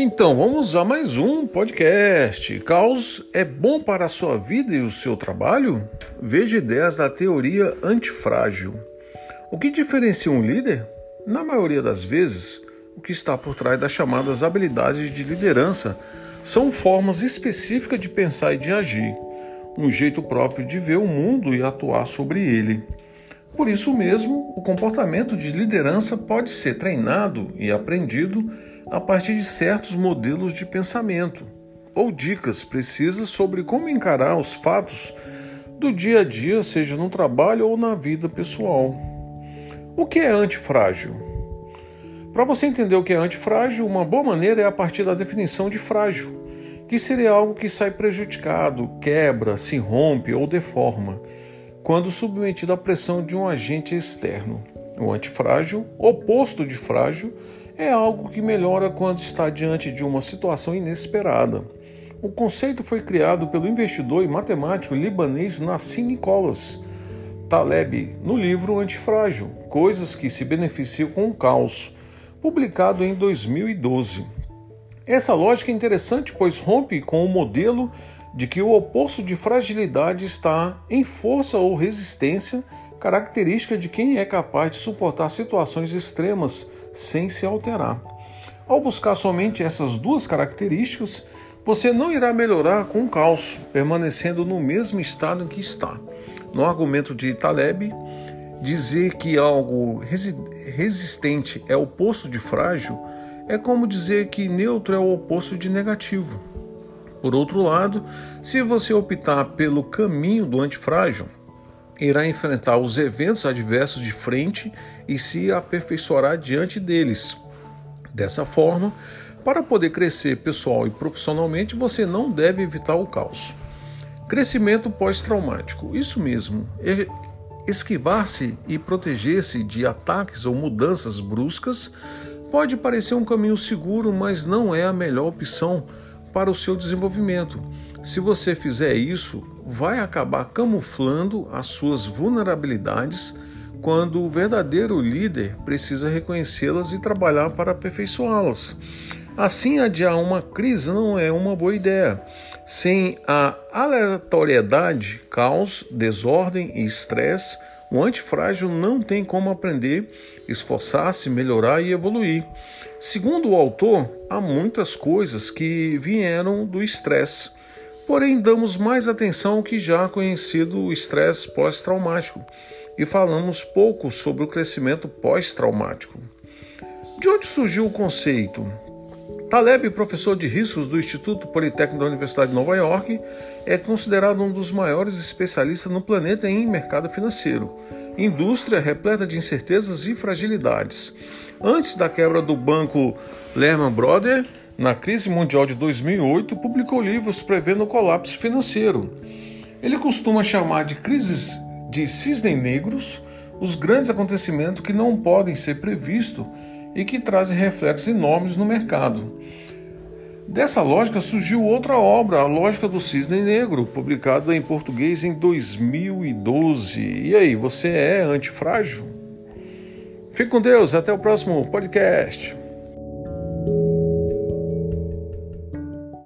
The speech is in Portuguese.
Então, vamos a mais um podcast. Caos é bom para a sua vida e o seu trabalho? Veja ideias da teoria antifrágil. O que diferencia um líder? Na maioria das vezes, o que está por trás das chamadas habilidades de liderança são formas específicas de pensar e de agir, um jeito próprio de ver o mundo e atuar sobre ele. Por isso mesmo, o comportamento de liderança pode ser treinado e aprendido a partir de certos modelos de pensamento ou dicas precisas sobre como encarar os fatos do dia a dia, seja no trabalho ou na vida pessoal. O que é antifrágil? Para você entender o que é antifrágil, uma boa maneira é a partir da definição de frágil, que seria algo que sai prejudicado, quebra, se rompe ou deforma, quando submetido à pressão de um agente externo. O antifrágil, oposto de frágil, é algo que melhora quando está diante de uma situação inesperada. O conceito foi criado pelo investidor e matemático libanês Nassim Nicholas Taleb no livro Antifrágil: Coisas que se beneficiam com o caos, publicado em 2012. Essa lógica é interessante, pois rompe com o modelo de que o oposto de fragilidade está em força ou resistência, característica de quem é capaz de suportar situações extremas sem se alterar. Ao buscar somente essas duas características, você não irá melhorar com o caos, permanecendo no mesmo estado em que está. No argumento de Taleb, dizer que algo resistente é oposto de frágil é como dizer que neutro é o oposto de negativo. Por outro lado, se você optar pelo caminho do antifrágil, irá enfrentar os eventos adversos de frente e se aperfeiçoará diante deles. Dessa forma, para poder crescer pessoal e profissionalmente, você não deve evitar o caos. Crescimento pós-traumático. Isso mesmo. Esquivar-se e proteger-se de ataques ou mudanças bruscas pode parecer um caminho seguro, mas não é a melhor opção para o seu desenvolvimento. Se você fizer isso, vai acabar camuflando as suas vulnerabilidades quando o verdadeiro líder precisa reconhecê-las e trabalhar para aperfeiçoá-las. Assim, adiar uma crise não é uma boa ideia. Sem a aleatoriedade, caos, desordem e estresse, o antifrágil não tem como aprender, esforçar-se, melhorar e evoluir. Segundo o autor, há muitas coisas que vieram do estresse Porém, damos mais atenção ao que já conhecido o estresse pós-traumático e falamos pouco sobre o crescimento pós-traumático. De onde surgiu o conceito? Taleb, professor de riscos do Instituto Politécnico da Universidade de Nova York, é considerado um dos maiores especialistas no planeta em mercado financeiro, indústria repleta de incertezas e fragilidades. Antes da quebra do banco Lehman Brothers, na crise mundial de 2008, publicou livros prevendo o colapso financeiro. Ele costuma chamar de crises de cisne negros os grandes acontecimentos que não podem ser previstos e que trazem reflexos enormes no mercado. Dessa lógica surgiu outra obra, A Lógica do Cisne Negro, publicada em português em 2012. E aí, você é antifrágil? Fique com Deus, até o próximo podcast.